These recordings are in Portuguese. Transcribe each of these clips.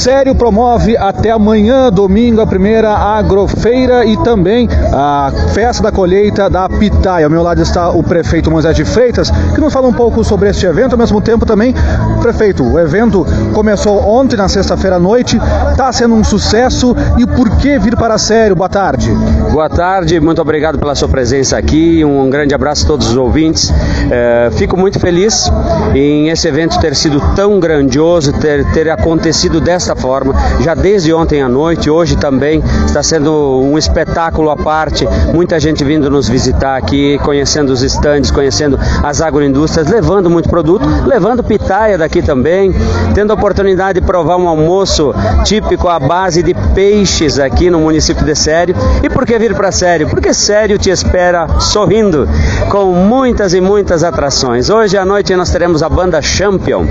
Sério promove até amanhã, domingo, a primeira agrofeira e também a festa da colheita da pitaia. Ao meu lado está o prefeito Moisés de Freitas, que nos fala um pouco sobre este evento. Ao mesmo tempo também, prefeito, o evento começou ontem, na sexta-feira à noite, está sendo um sucesso e por que vir para Sério? Boa tarde. Boa tarde, muito obrigado pela sua presença aqui, um grande abraço a todos os ouvintes. É, fico muito feliz em esse evento ter sido tão grandioso, ter, ter acontecido desta forma, já desde ontem à noite, hoje também está sendo um espetáculo à parte, muita gente vindo nos visitar aqui, conhecendo os estandes, conhecendo as agroindústrias, levando muito produto, levando pitaia daqui também, tendo a oportunidade de provar um almoço típico à base de peixes aqui no município de Sério. E por que vir para Sério? Porque Sério te espera sorrindo, com muitas e muitas atrações. Hoje à noite nós teremos a banda Champion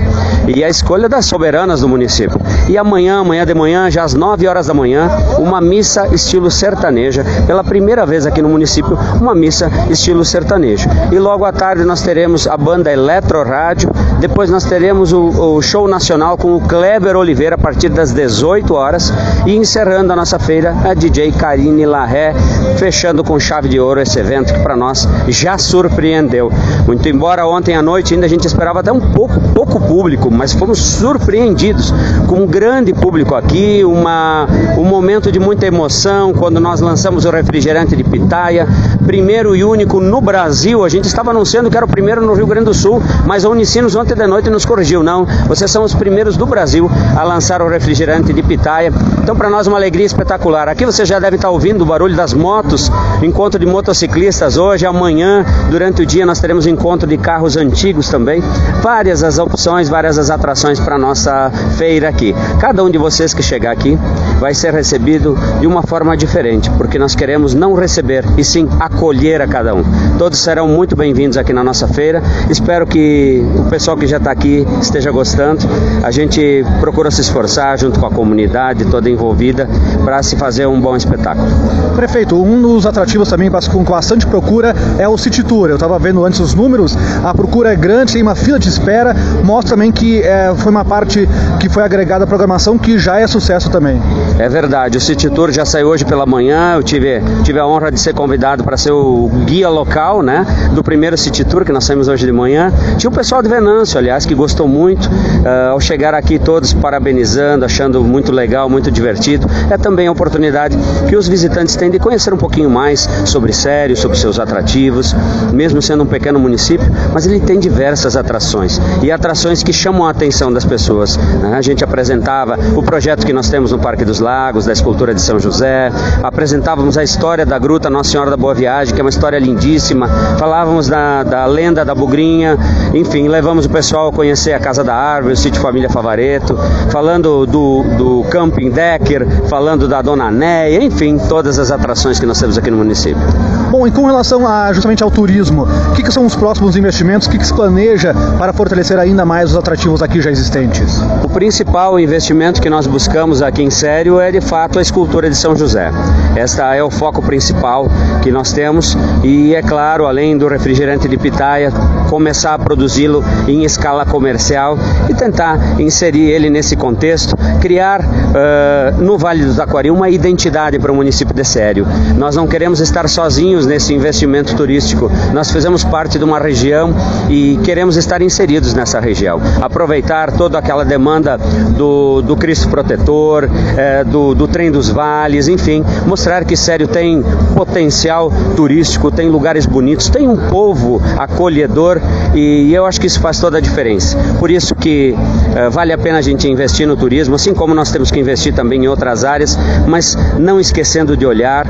e a escolha das soberanas do município. E amanhã, amanhã de manhã, já às 9 horas da manhã, uma missa estilo sertaneja. Pela primeira vez aqui no município, uma missa estilo sertanejo. E logo à tarde nós teremos a banda Eletro Rádio. Depois nós teremos o, o show nacional com o Kleber Oliveira a partir das 18 horas. E encerrando a nossa feira, a DJ Karine Larré, fechando com chave de ouro esse evento que para nós já surpreendeu. Muito embora ontem à noite ainda a gente esperava até um pouco, pouco público, mas fomos surpreendidos com um grande público aqui, uma, um momento de muita emoção quando nós lançamos o refrigerante de pitaia, primeiro e único no Brasil. A gente estava anunciando que era o primeiro no Rio Grande do Sul, mas a Unicinos ontem de noite nos corrigiu. Não, vocês são os primeiros do Brasil a lançar o refrigerante de pitaia. Então, para nós, uma alegria espetacular. Aqui você já deve estar ouvindo o barulho das motos, encontro de motociclistas hoje, amanhã, durante o dia, nós teremos encontro de carros antigos também. Várias as opções, várias as atrações para nossa feira aqui. Cada um de vocês que chegar aqui vai ser recebido de uma forma diferente, porque nós queremos não receber e sim acolher a cada um. Todos serão muito bem-vindos aqui na nossa feira. Espero que o pessoal que já está aqui esteja gostando. A gente procura se esforçar junto com a comunidade toda envolvida para se fazer um bom espetáculo. Prefeito, um dos atrativos também com bastante procura é o City Tour. Eu estava vendo antes os números, a procura é grande, tem uma fila de espera, mostra também que é, foi uma parte que foi agregada à programação que já é sucesso também. É verdade, o City Tour já saiu hoje pela manhã, eu tive, tive a honra de ser convidado para ser o guia local, né, do primeiro City Tour que nós saímos hoje de manhã. Tinha o pessoal de Venâncio, aliás, que gostou muito, uh, ao chegar aqui todos parabenizando, achando muito legal, muito divertido. É também a oportunidade que os visitantes têm de conhecer um pouquinho mais sobre Sério, sobre seus atrativos, mesmo sendo um pequeno município, mas ele tem diversas atrações e atrações que chamam a atenção das pessoas. Né? A gente apresentava o projeto que nós temos no Parque dos Lagos, da escultura de São José, apresentávamos a história da Gruta Nossa Senhora da Boa Viagem, que é uma história lindíssima, falávamos da, da lenda da Bugrinha, enfim, levamos o pessoal a conhecer a Casa da Árvore, o sítio Família Favareto, falando do, do Camping Decker, falando da Dona Néia, enfim, todas as atrações que nós temos aqui no município. Bom, e com relação a, justamente ao turismo, o que, que são os próximos investimentos, o que, que se planeja para fortalecer ainda mais os atrativos aqui já existentes? O principal investimento que nós buscamos aqui em Sério é de fato a escultura de São José. Esta é o foco principal que nós temos e é claro, além do refrigerante de pitaia, começar a produzi-lo em escala comercial e tentar inserir ele nesse contexto, criar uh, no Vale do Taquari uma identidade para o município de Sério. Nós não queremos estar sozinhos nesse investimento turístico. Nós fizemos parte de uma região e queremos estar inseridos nessa região. Aproveitar toda aquela demanda do, do Cristo Protetor, eh, do, do trem dos vales, enfim, mostrar que Sério tem potencial turístico, tem lugares bonitos, tem um povo acolhedor e eu acho que isso faz toda a diferença. Por isso que eh, vale a pena a gente investir no turismo, assim como nós temos que investir também em outras áreas, mas não esquecendo de olhar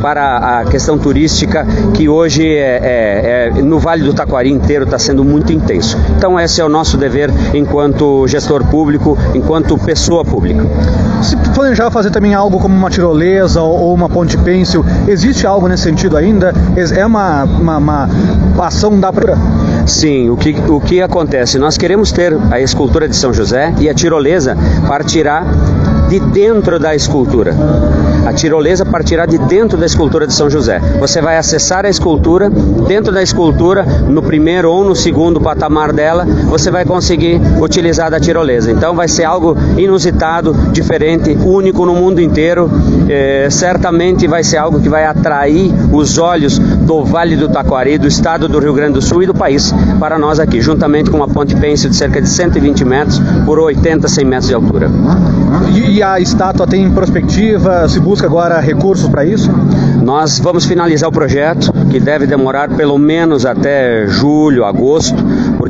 para a questão turística que hoje é, é, é no Vale do Taquari inteiro está sendo muito intenso. Então esse é o nosso dever enquanto gestor público, enquanto pessoa pública. Se planejar fazer também algo como uma tirolesa ou uma ponte pêncil, existe algo nesse sentido ainda? É uma, uma, uma ação da Sim, o que, o que acontece? Nós queremos ter a escultura de São José e a tirolesa partirá de dentro da escultura. A tirolesa partirá de dentro da escultura de São José. Você vai acessar a escultura, dentro da escultura, no primeiro ou no segundo patamar dela, você vai conseguir utilizar da tirolesa. Então vai ser algo inusitado, diferente, único no mundo inteiro. É, certamente vai ser algo que vai atrair os olhos do Vale do Taquari, do estado do Rio Grande do Sul e do país para nós aqui, juntamente com uma ponte pêncil de cerca de 120 metros por 80, 100 metros de altura. E, e a estátua tem perspectiva? Se busca agora recursos para isso? Nós vamos finalizar o projeto, que deve demorar pelo menos até julho, agosto,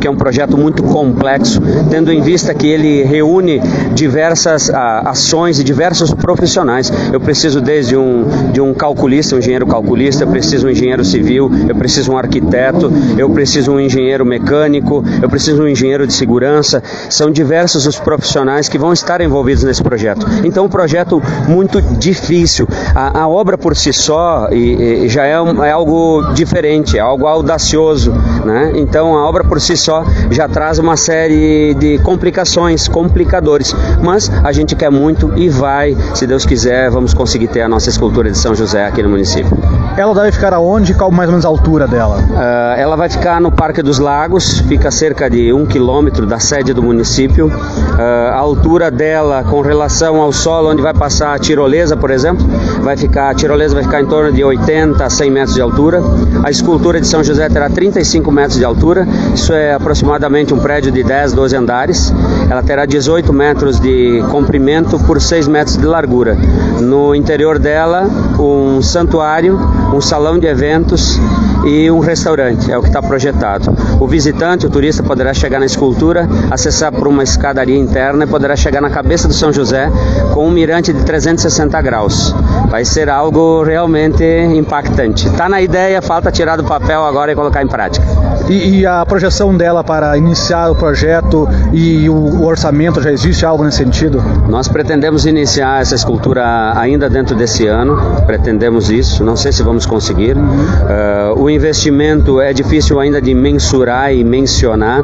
porque é um projeto muito complexo, tendo em vista que ele reúne diversas a, ações e diversos profissionais. Eu preciso desde um, de um calculista, um engenheiro calculista, eu preciso um engenheiro civil, eu preciso um arquiteto, eu preciso um engenheiro mecânico, eu preciso um engenheiro de segurança. São diversos os profissionais que vão estar envolvidos nesse projeto. Então, um projeto muito difícil. A, a obra por si só e, e já é, um, é algo diferente, é algo audacioso. Né? Então, a obra por si só já traz uma série de complicações, complicadores, mas a gente quer muito e vai, se Deus quiser, vamos conseguir ter a nossa escultura de São José aqui no município. Ela deve ficar aonde? Qual mais ou menos a altura dela? Uh, ela vai ficar no Parque dos Lagos, fica a cerca de um quilômetro da sede do município. Uh, a altura dela com relação ao solo onde vai passar a tirolesa, por exemplo, vai ficar, a tirolesa vai ficar em torno de 80 a 100 metros de altura. A escultura de São José terá 35 metros de altura, isso é aproximadamente um prédio de 10, 12 andares. Ela terá 18 metros de comprimento por 6 metros de largura. No interior dela, um santuário, um salão de eventos e um restaurante, é o que está projetado. O visitante, o turista, poderá chegar na escultura, acessar por uma escadaria interna e poderá chegar na cabeça do São José com um mirante de 360 graus. Vai ser algo realmente impactante. Está na ideia, falta tirar do papel agora e colocar em prática. E, e, a projeção dela para iniciar o projeto e o, o, orçamento já existe algo nesse sentido? Nós pretendemos iniciar essa escultura ainda dentro desse ano, pretendemos isso, não sei se vamos conseguir. Uhum. Uh, o investimento é difícil ainda de mensurar e mencionar,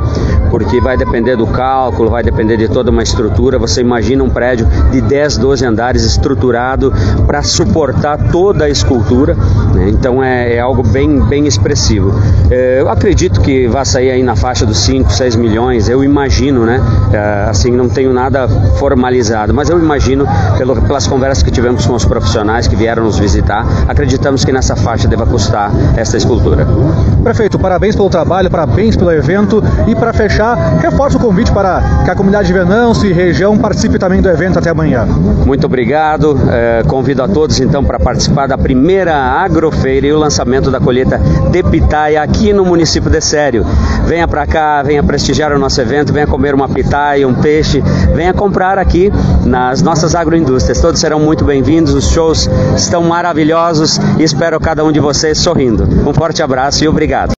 porque vai depender do cálculo, vai depender de toda uma estrutura. Você imagina um prédio de 10, 12 andares estruturado para suportar toda a escultura, né? então é, é, algo bem, bem expressivo. É, eu acredito que vai sair aí na faixa dos 5, 6 milhões, eu imagino, né? É, assim, não tenho nada formalizado, mas eu imagino, pelo, pelas conversas que tivemos com os profissionais que vieram nos visitar, acreditamos que nessa faixa deva custar esta escultura. Prefeito, parabéns pelo trabalho, parabéns pelo evento e para fechar, reforço o convite para que a comunidade de Venâncio e região participe também do evento até amanhã. Muito obrigado, é, convido a todos então para participar da primeira agrofeira e o lançamento da colheita de pitaia aqui no município de Sério. Venha para cá, venha prestigiar o nosso evento, venha comer uma pitaia, um peixe, venha comprar aqui nas nossas agroindústrias. Todos serão muito bem-vindos, os shows estão maravilhosos e espero cada um de vocês sorrindo. Um forte abraço e obrigado.